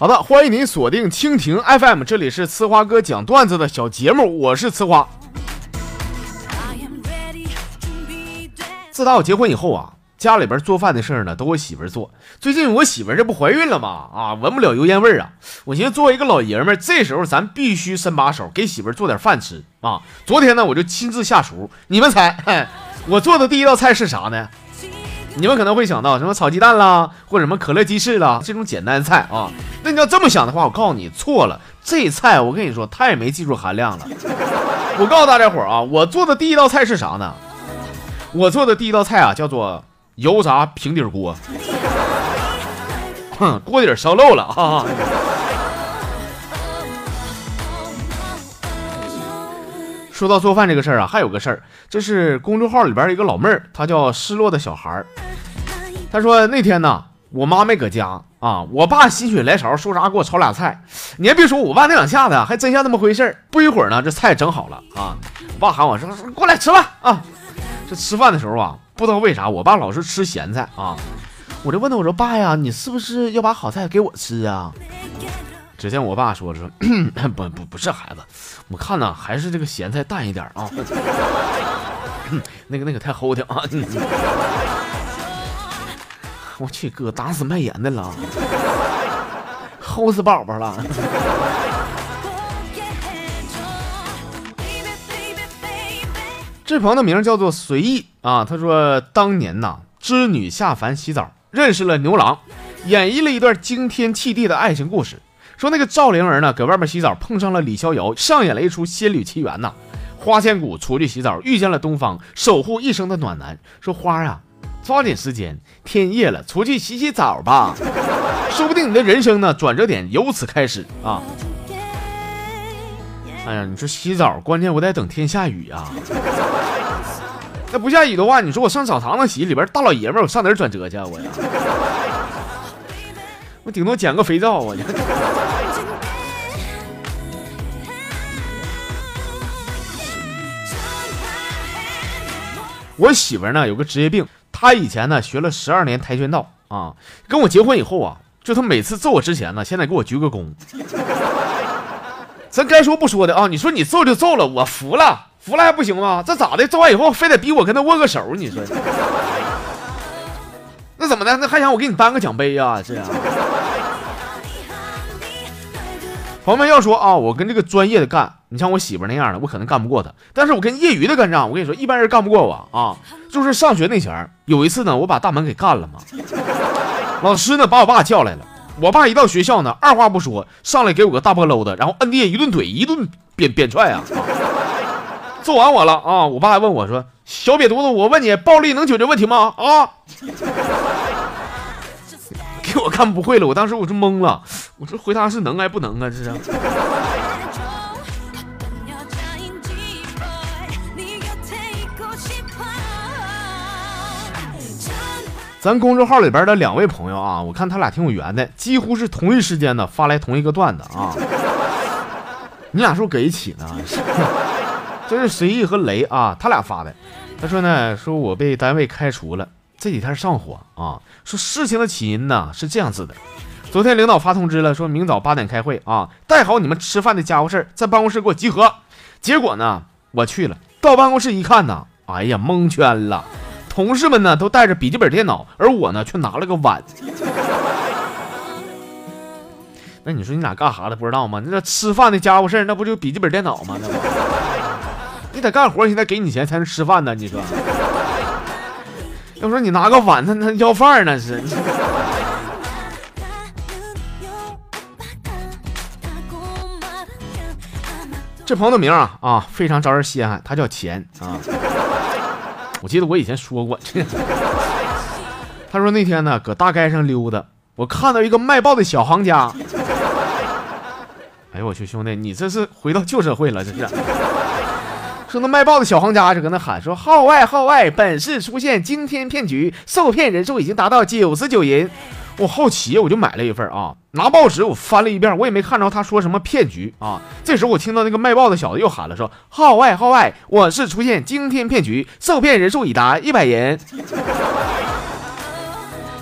好的，欢迎您锁定蜻蜓 FM，这里是呲花哥讲段子的小节目，我是呲花。自打我结婚以后啊，家里边做饭的事儿呢都我媳妇儿做。最近我媳妇儿这不怀孕了吗？啊，闻不了油烟味儿啊。我寻思作为一个老爷们儿，这时候咱必须伸把手给媳妇儿做点饭吃啊。昨天呢，我就亲自下厨，你们猜，我做的第一道菜是啥呢？你们可能会想到什么炒鸡蛋啦，或者什么可乐鸡翅啦，这种简单菜啊。那你要这么想的话，我告诉你错了。这菜我跟你说太没技术含量了。我告诉大家伙啊，我做的第一道菜是啥呢？我做的第一道菜啊，叫做油炸平底锅。哼，锅底烧漏了啊。说到做饭这个事儿啊，还有个事儿，这是公众号里边一个老妹儿，她叫失落的小孩儿。他说那天呢，我妈没搁家啊，我爸心血来潮说啥给我炒俩菜。你还别说，我爸那两下子还真像那么回事儿。不一会儿呢，这菜整好了啊，我爸喊我说过来吃饭啊。这吃饭的时候啊，不知道为啥我爸老是吃咸菜啊。我就问他，我说爸呀，你是不是要把好菜给我吃啊？只见我爸说说，不不不是孩子，我看呢还是这个咸菜淡一点啊。那个那个太齁挺啊。我去哥，打死卖盐的了，齁死宝宝了。这朋友的名叫做随意啊，他说当年呐，织女下凡洗澡，认识了牛郎，演绎了一段惊天泣地的爱情故事。说那个赵灵儿呢，搁外面洗澡，碰上了李逍遥，上演了一出仙侣奇缘呐。花千骨出去洗澡，遇见了东方守护一生的暖男，说花啊，抓紧时间，天夜了，出去洗洗澡吧，说不定你的人生呢转折点由此开始啊。哎呀，你说洗澡，关键我得等天下雨啊。那不下雨的话，你说我上澡堂子洗，里边大老爷们儿，我上哪儿转折去啊？我呀，我顶多捡个肥皂啊。我媳妇呢有个职业病，他以前呢学了十二年跆拳道啊，跟我结婚以后啊，就他每次揍我之前呢，先得给我鞠个躬。咱该说不说的啊，你说你揍就揍了，我服了，服了还不行吗？这咋的？揍完以后非得逼我跟他握个手？你说，那怎么的？那还想我给你颁个奖杯呀？这样。朋友们要说啊，我跟这个专业的干，你像我媳妇那样的，我可能干不过他。但是我跟业余的干仗，我跟你说，一般人干不过我啊。就是上学那前有一次呢，我把大门给干了嘛。老师呢把我爸叫来了，我爸一到学校呢，二话不说上来给我个大波搂的，然后摁地下一顿怼，一顿扁扁踹啊。揍完我了啊，我爸还问我说：“小瘪犊子，我问你，暴力能解决问题吗？”啊。给我看不会了，我当时我就懵了，我说回答是能还不能啊？这是。咱公众号里边的两位朋友啊，我看他俩挺有缘的，几乎是同一时间呢发来同一个段子啊。你俩是不是搁一起呢？这是随意和雷啊，他俩发的。他说呢，说我被单位开除了。这几天上火啊，说事情的起因呢是这样子的，昨天领导发通知了，说明早八点开会啊，带好你们吃饭的家伙事儿在办公室给我集合。结果呢，我去了，到办公室一看呢，哎呀，蒙圈了，同事们呢都带着笔记本电脑，而我呢却拿了个碗。那你说你俩干啥的不知道吗？那吃饭的家伙事那不就笔记本电脑吗？那不，你得干活，现在给你钱才能吃饭呢，你说。要说你拿个碗，他他要饭那是。这朋友的名啊啊，非常招人稀罕，他叫钱啊。我记得我以前说过，他说那天呢，搁大街上溜达，我看到一个卖报的小行家。哎呦我去，兄弟，你这是回到旧社会了，这是。说那卖报的小行家就搁那喊说：“号外号外，本市出现惊天骗局，受骗人数已经达到九十九人。”我好奇，我就买了一份啊。拿报纸我翻了一遍，我也没看着他说什么骗局啊。这时候我听到那个卖报的小子又喊了说：“号外号外，我市出现惊天骗局，受骗人数已达一百人。”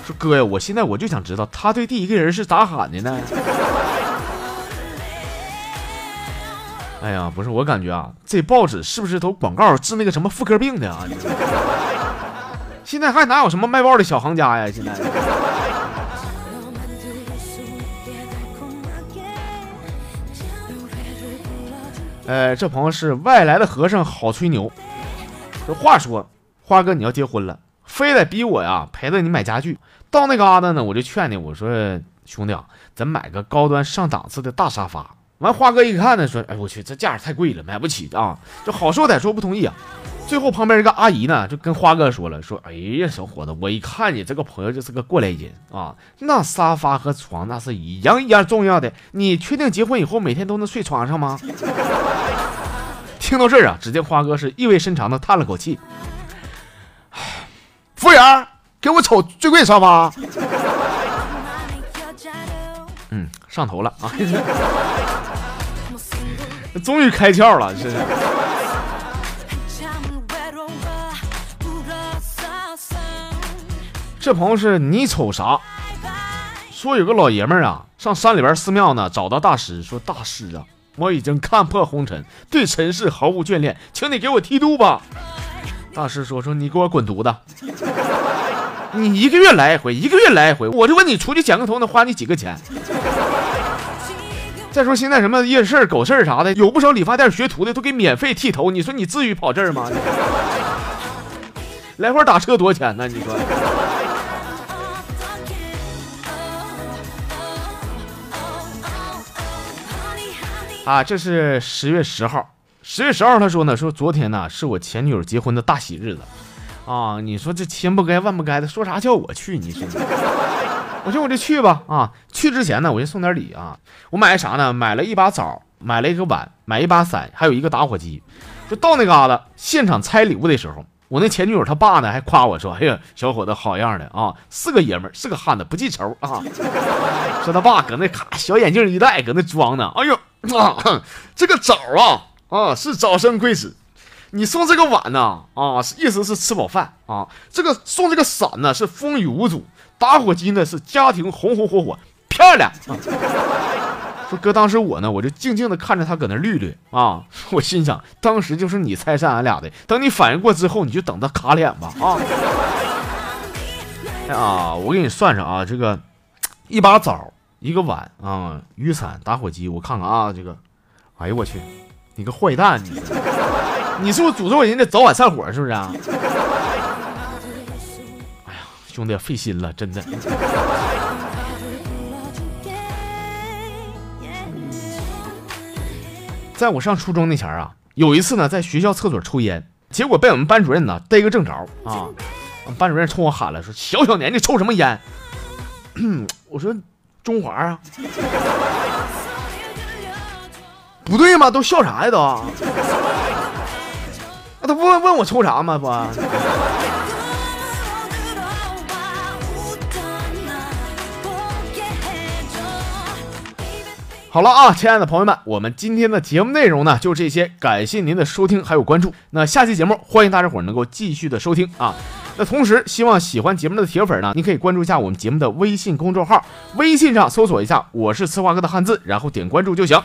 说哥呀，我现在我就想知道他对第一个人是咋喊的呢？哎呀，不是，我感觉啊，这报纸是不是都广告治那个什么妇科病的啊？现在还哪有什么卖报的小行家呀？现在。呃，这朋友是外来的和尚，好吹牛。这话说，花哥你要结婚了，非得逼我呀陪着你买家具。到那嘎达呢，我就劝你，我说兄弟啊，咱买个高端上档次的大沙发。完，花哥一看呢，说，哎我去，这价太贵了，买不起啊。这好说歹说不同意啊。最后旁边一个阿姨呢，就跟花哥说了，说，哎呀，小伙子，我一看你这个朋友就是个过来人啊，那沙发和床那是一样一样重要的，你确定结婚以后每天都能睡床上吗？听到这儿啊，只见花哥是意味深长的叹了口气，服务员，给我瞅最贵沙发。嗯，上头了啊，终于开窍了，这是。这朋友是你瞅啥？说有个老爷们儿啊，上山里边寺庙呢，找到大师，说大师啊，我已经看破红尘，对尘世毫无眷恋，请你给我剃度吧。大师说说你给我滚犊子！你一个月来一回，一个月来一回，我就问你出去剪个头能花你几个钱？再说现在什么夜市、狗市啥的，有不少理发店学徒的都给免费剃头，你说你至于跑这儿吗？来回打车多少钱呢？你说？啊，这是十月十号。十月十号，他说呢，说昨天呢是我前女友结婚的大喜日子，啊，你说这千不该万不该的，说啥叫我去？你说，我说我就去吧。啊，去之前呢，我先送点礼啊。我买啥呢？买了一把枣，买了一个碗，买一把伞，还有一个打火机。就到那嘎达现场拆礼物的时候，我那前女友她爸呢还夸我说：“哎呀，小伙子好样的啊，是个爷们儿，是个汉子，不记仇啊。”说他爸搁那卡小眼镜一戴，搁那装呢。哎呦！啊，这个枣啊啊是早生贵子，你送这个碗呢啊，意思是吃饱饭啊。这个送这个伞呢是风雨无阻，打火机呢是家庭红红火火，漂亮。说哥，当时我呢我就静静的看着他搁那绿绿啊，我心想当时就是你拆散俺俩的，等你反应过之后你就等着卡脸吧啊。哎呀，我给你算上啊，这个一把枣。一个碗啊，雨伞、打火机，我看看啊，这个，哎呦我去，你个坏蛋，你，你是不是诅咒人家早晚散伙，是不是啊？哎呀，兄弟费心了，真的。在我上初中那前啊，有一次呢，在学校厕所抽烟，结果被我们班主任呢逮个正着啊。班主任冲我喊了，说：“小小年纪抽什么烟？” 我说。中华啊，不对吗？都笑啥呀？都，他不问问我抽啥吗？不。好了啊，亲爱的朋友们，我们今天的节目内容呢就这些，感谢您的收听还有关注。那下期节目欢迎大家伙能够继续的收听啊。那同时，希望喜欢节目的铁粉呢，你可以关注一下我们节目的微信公众号，微信上搜索一下“我是策划哥”的汉字，然后点关注就行。